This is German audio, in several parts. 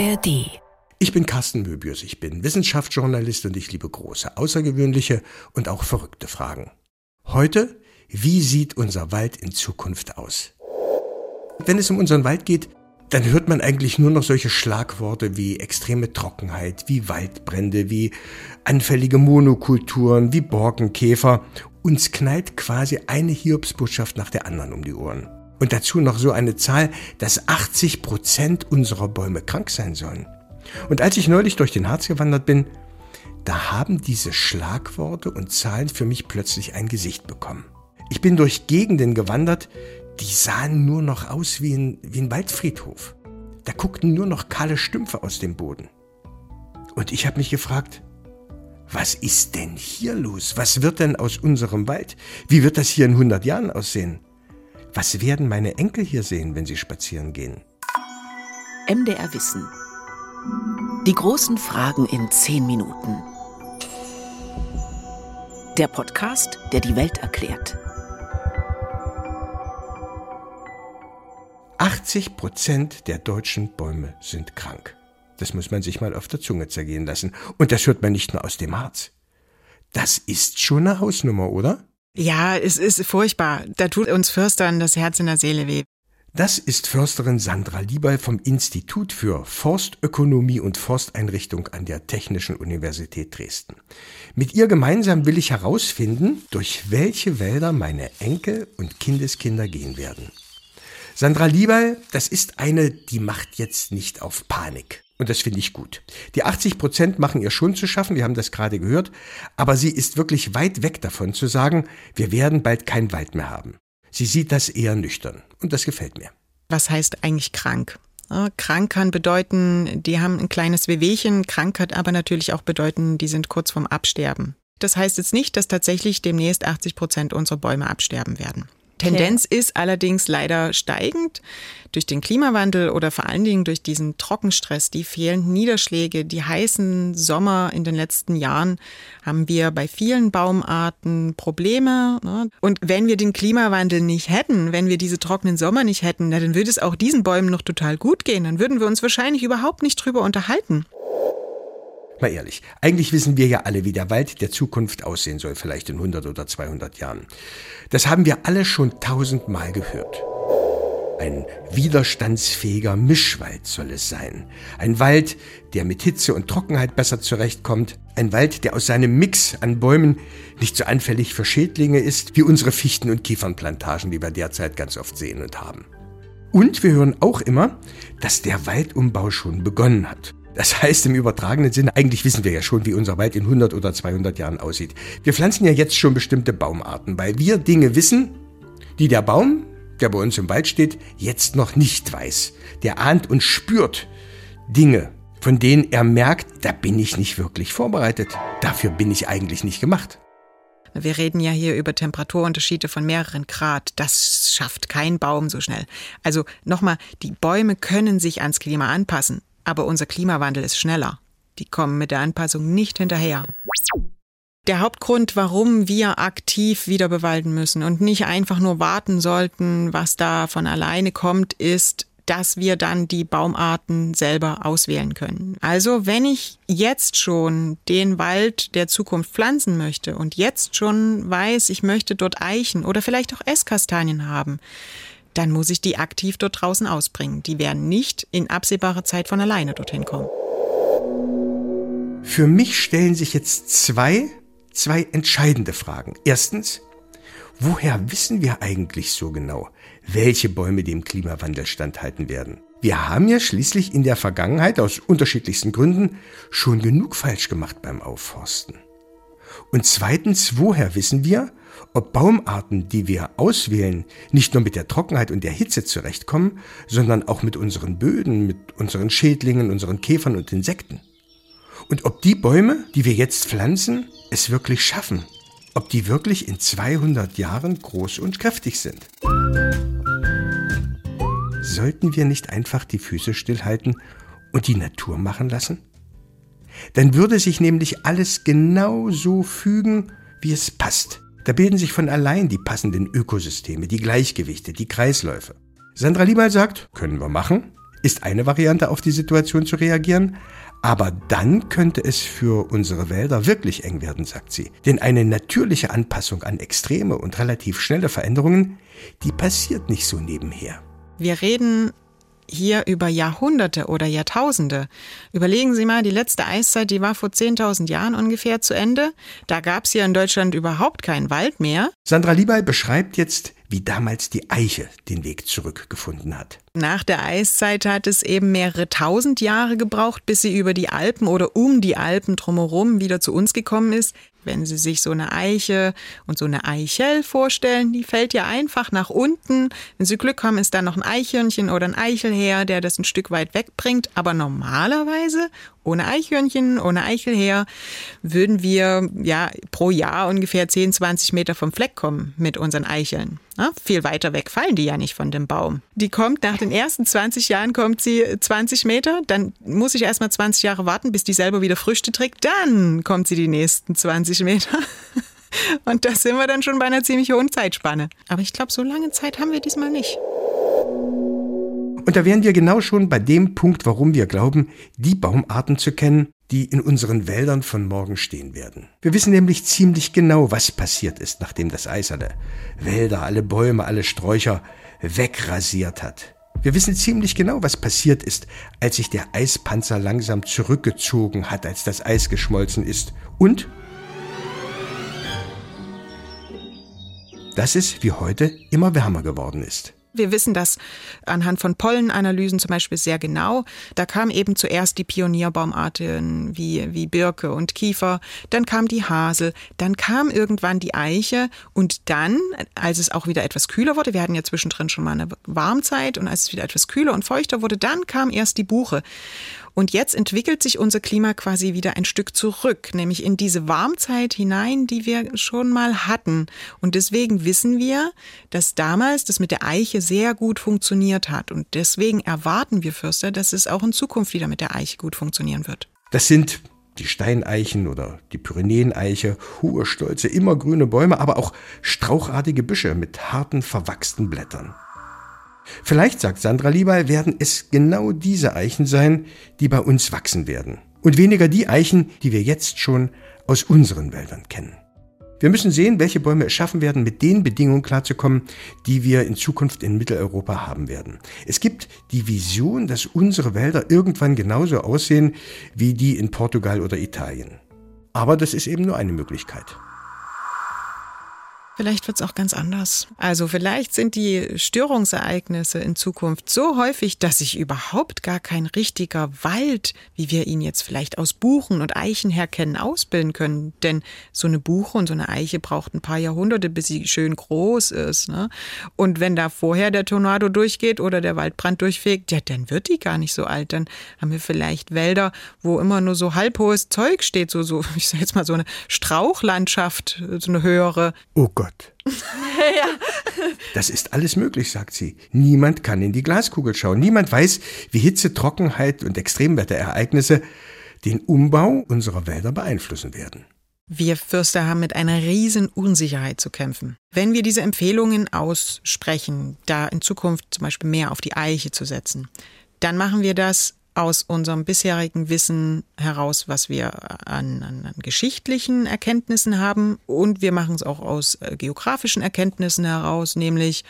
ARD. Ich bin Carsten Möbius, ich bin Wissenschaftsjournalist und ich liebe große, außergewöhnliche und auch verrückte Fragen. Heute, wie sieht unser Wald in Zukunft aus? Wenn es um unseren Wald geht, dann hört man eigentlich nur noch solche Schlagworte wie extreme Trockenheit, wie Waldbrände, wie anfällige Monokulturen, wie Borkenkäfer. Uns knallt quasi eine Hiobsbotschaft nach der anderen um die Ohren. Und dazu noch so eine Zahl, dass 80 Prozent unserer Bäume krank sein sollen. Und als ich neulich durch den Harz gewandert bin, da haben diese Schlagworte und Zahlen für mich plötzlich ein Gesicht bekommen. Ich bin durch Gegenden gewandert, die sahen nur noch aus wie ein, wie ein Waldfriedhof. Da guckten nur noch kahle Stümpfe aus dem Boden. Und ich habe mich gefragt, was ist denn hier los? Was wird denn aus unserem Wald? Wie wird das hier in 100 Jahren aussehen? Was werden meine Enkel hier sehen, wenn sie spazieren gehen? MDR Wissen. Die großen Fragen in 10 Minuten. Der Podcast, der die Welt erklärt. 80 Prozent der deutschen Bäume sind krank. Das muss man sich mal auf der Zunge zergehen lassen. Und das hört man nicht nur aus dem Harz. Das ist schon eine Hausnummer, oder? Ja, es ist furchtbar. Da tut uns Förstern das Herz in der Seele weh. Das ist Försterin Sandra Lieberl vom Institut für Forstökonomie und Forsteinrichtung an der Technischen Universität Dresden. Mit ihr gemeinsam will ich herausfinden, durch welche Wälder meine Enkel und Kindeskinder gehen werden. Sandra Lieberl, das ist eine, die macht jetzt nicht auf Panik. Und das finde ich gut. Die 80 Prozent machen ihr schon zu schaffen, wir haben das gerade gehört, aber sie ist wirklich weit weg davon zu sagen, wir werden bald keinen Wald mehr haben. Sie sieht das eher nüchtern und das gefällt mir. Was heißt eigentlich krank? Krank kann bedeuten, die haben ein kleines Wehwehchen, krank kann aber natürlich auch bedeuten, die sind kurz vorm Absterben. Das heißt jetzt nicht, dass tatsächlich demnächst 80 Prozent unserer Bäume absterben werden. Tendenz ist allerdings leider steigend durch den Klimawandel oder vor allen Dingen durch diesen Trockenstress, die fehlenden Niederschläge, die heißen Sommer in den letzten Jahren haben wir bei vielen Baumarten Probleme. Ne? Und wenn wir den Klimawandel nicht hätten, wenn wir diese trockenen Sommer nicht hätten, dann würde es auch diesen Bäumen noch total gut gehen. Dann würden wir uns wahrscheinlich überhaupt nicht drüber unterhalten. Mal ehrlich, eigentlich wissen wir ja alle, wie der Wald der Zukunft aussehen soll, vielleicht in 100 oder 200 Jahren. Das haben wir alle schon tausendmal gehört. Ein widerstandsfähiger Mischwald soll es sein. Ein Wald, der mit Hitze und Trockenheit besser zurechtkommt. Ein Wald, der aus seinem Mix an Bäumen nicht so anfällig für Schädlinge ist, wie unsere Fichten- und Kiefernplantagen, die wir derzeit ganz oft sehen und haben. Und wir hören auch immer, dass der Waldumbau schon begonnen hat. Das heißt im übertragenen Sinne, eigentlich wissen wir ja schon, wie unser Wald in 100 oder 200 Jahren aussieht. Wir pflanzen ja jetzt schon bestimmte Baumarten, weil wir Dinge wissen, die der Baum, der bei uns im Wald steht, jetzt noch nicht weiß. Der ahnt und spürt Dinge, von denen er merkt, da bin ich nicht wirklich vorbereitet. Dafür bin ich eigentlich nicht gemacht. Wir reden ja hier über Temperaturunterschiede von mehreren Grad. Das schafft kein Baum so schnell. Also nochmal, die Bäume können sich ans Klima anpassen. Aber unser Klimawandel ist schneller. Die kommen mit der Anpassung nicht hinterher. Der Hauptgrund, warum wir aktiv wieder bewalden müssen und nicht einfach nur warten sollten, was da von alleine kommt, ist, dass wir dann die Baumarten selber auswählen können. Also wenn ich jetzt schon den Wald der Zukunft pflanzen möchte und jetzt schon weiß, ich möchte dort Eichen oder vielleicht auch Esskastanien haben, dann muss ich die aktiv dort draußen ausbringen. Die werden nicht in absehbarer Zeit von alleine dorthin kommen. Für mich stellen sich jetzt zwei, zwei entscheidende Fragen. Erstens, woher wissen wir eigentlich so genau, welche Bäume dem Klimawandel standhalten werden? Wir haben ja schließlich in der Vergangenheit aus unterschiedlichsten Gründen schon genug falsch gemacht beim Aufforsten. Und zweitens, woher wissen wir, ob Baumarten, die wir auswählen, nicht nur mit der Trockenheit und der Hitze zurechtkommen, sondern auch mit unseren Böden, mit unseren Schädlingen, unseren Käfern und Insekten. Und ob die Bäume, die wir jetzt pflanzen, es wirklich schaffen. Ob die wirklich in 200 Jahren groß und kräftig sind. Sollten wir nicht einfach die Füße stillhalten und die Natur machen lassen? Dann würde sich nämlich alles genau so fügen, wie es passt. Da bilden sich von allein die passenden Ökosysteme, die Gleichgewichte, die Kreisläufe. Sandra Lieberl sagt, können wir machen. ist eine Variante, auf die Situation zu reagieren. Aber dann könnte es für unsere Wälder wirklich eng werden, sagt sie. Denn eine natürliche Anpassung an extreme und relativ schnelle Veränderungen, die passiert nicht so nebenher. Wir reden hier über Jahrhunderte oder Jahrtausende. Überlegen Sie mal, die letzte Eiszeit, die war vor 10.000 Jahren ungefähr zu Ende. Da gab es hier in Deutschland überhaupt keinen Wald mehr. Sandra Liebey beschreibt jetzt, wie damals die Eiche den Weg zurückgefunden hat. Nach der Eiszeit hat es eben mehrere tausend Jahre gebraucht, bis sie über die Alpen oder um die Alpen drumherum wieder zu uns gekommen ist. Wenn Sie sich so eine Eiche und so eine Eichel vorstellen, die fällt ja einfach nach unten. Wenn Sie Glück haben, ist da noch ein Eichhörnchen oder ein Eichelherr, der das ein Stück weit wegbringt. Aber normalerweise, ohne Eichhörnchen, ohne Eichelherr, würden wir ja pro Jahr ungefähr 10, 20 Meter vom Fleck kommen mit unseren Eicheln. Ja, viel weiter weg fallen die ja nicht von dem Baum. Die kommt nach den ersten 20 Jahren kommt sie 20 Meter, dann muss ich erst mal 20 Jahre warten, bis die selber wieder Früchte trägt, dann kommt sie die nächsten 20 Meter. Und da sind wir dann schon bei einer ziemlich hohen Zeitspanne. Aber ich glaube, so lange Zeit haben wir diesmal nicht. Und da wären wir genau schon bei dem Punkt, warum wir glauben, die Baumarten zu kennen, die in unseren Wäldern von morgen stehen werden. Wir wissen nämlich ziemlich genau, was passiert ist, nachdem das Eis alle Wälder, alle Bäume, alle Sträucher wegrasiert hat. Wir wissen ziemlich genau, was passiert ist, als sich der Eispanzer langsam zurückgezogen hat, als das Eis geschmolzen ist. Und dass es wie heute immer wärmer geworden ist. Wir wissen das anhand von Pollenanalysen zum Beispiel sehr genau. Da kam eben zuerst die Pionierbaumarten wie, wie Birke und Kiefer, dann kam die Hasel, dann kam irgendwann die Eiche und dann, als es auch wieder etwas kühler wurde, wir hatten ja zwischendrin schon mal eine Warmzeit und als es wieder etwas kühler und feuchter wurde, dann kam erst die Buche. Und jetzt entwickelt sich unser Klima quasi wieder ein Stück zurück, nämlich in diese Warmzeit hinein, die wir schon mal hatten. Und deswegen wissen wir, dass damals das mit der Eiche sehr gut funktioniert hat. Und deswegen erwarten wir Förster, dass es auch in Zukunft wieder mit der Eiche gut funktionieren wird. Das sind die Steineichen oder die Pyrenäeneiche, hohe, stolze, immergrüne Bäume, aber auch strauchartige Büsche mit harten, verwachsten Blättern. Vielleicht, sagt Sandra Lieber, werden es genau diese Eichen sein, die bei uns wachsen werden. Und weniger die Eichen, die wir jetzt schon aus unseren Wäldern kennen. Wir müssen sehen, welche Bäume es schaffen werden, mit den Bedingungen klarzukommen, die wir in Zukunft in Mitteleuropa haben werden. Es gibt die Vision, dass unsere Wälder irgendwann genauso aussehen wie die in Portugal oder Italien. Aber das ist eben nur eine Möglichkeit. Vielleicht wird es auch ganz anders. Also vielleicht sind die Störungsereignisse in Zukunft so häufig, dass sich überhaupt gar kein richtiger Wald, wie wir ihn jetzt vielleicht aus Buchen und Eichen her kennen, ausbilden können. Denn so eine Buche und so eine Eiche braucht ein paar Jahrhunderte, bis sie schön groß ist. Ne? Und wenn da vorher der Tornado durchgeht oder der Waldbrand durchfegt, ja, dann wird die gar nicht so alt. Dann haben wir vielleicht Wälder, wo immer nur so halbhohes Zeug steht, so, so, ich sag jetzt mal so eine Strauchlandschaft, so eine höhere. Oh Gott. Gott. ja. Das ist alles möglich, sagt sie. Niemand kann in die Glaskugel schauen. Niemand weiß, wie Hitze, Trockenheit und Extremwetterereignisse den Umbau unserer Wälder beeinflussen werden. Wir Fürster haben mit einer riesen Unsicherheit zu kämpfen. Wenn wir diese Empfehlungen aussprechen, da in Zukunft zum Beispiel mehr auf die Eiche zu setzen, dann machen wir das aus unserem bisherigen Wissen heraus, was wir an, an, an geschichtlichen Erkenntnissen haben und wir machen es auch aus äh, geografischen Erkenntnissen heraus, nämlich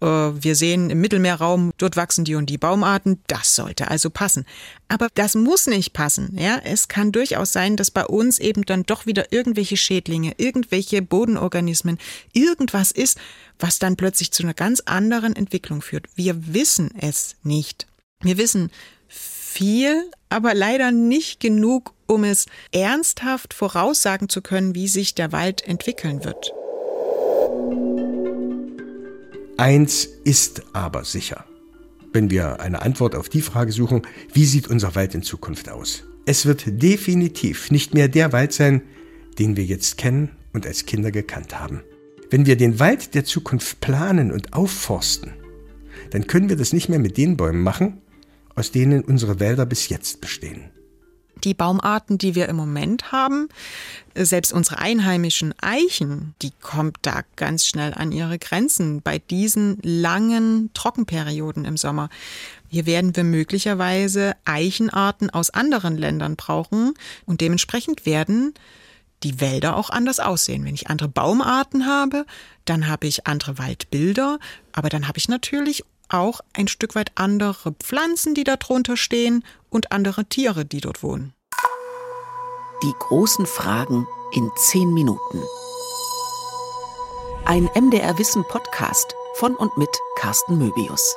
äh, wir sehen im Mittelmeerraum, dort wachsen die und die Baumarten, das sollte also passen. Aber das muss nicht passen. Ja, es kann durchaus sein, dass bei uns eben dann doch wieder irgendwelche Schädlinge, irgendwelche Bodenorganismen, irgendwas ist, was dann plötzlich zu einer ganz anderen Entwicklung führt. Wir wissen es nicht. Wir wissen viel, aber leider nicht genug, um es ernsthaft voraussagen zu können, wie sich der Wald entwickeln wird. Eins ist aber sicher. Wenn wir eine Antwort auf die Frage suchen, wie sieht unser Wald in Zukunft aus? Es wird definitiv nicht mehr der Wald sein, den wir jetzt kennen und als Kinder gekannt haben. Wenn wir den Wald der Zukunft planen und aufforsten, dann können wir das nicht mehr mit den Bäumen machen, aus denen unsere Wälder bis jetzt bestehen. Die Baumarten, die wir im Moment haben, selbst unsere einheimischen Eichen, die kommt da ganz schnell an ihre Grenzen bei diesen langen Trockenperioden im Sommer. Hier werden wir möglicherweise Eichenarten aus anderen Ländern brauchen und dementsprechend werden die Wälder auch anders aussehen. Wenn ich andere Baumarten habe, dann habe ich andere Waldbilder, aber dann habe ich natürlich auch ein Stück weit andere Pflanzen, die darunter stehen und andere Tiere, die dort wohnen. Die großen Fragen in zehn Minuten. Ein MDR Wissen Podcast von und mit Carsten Möbius.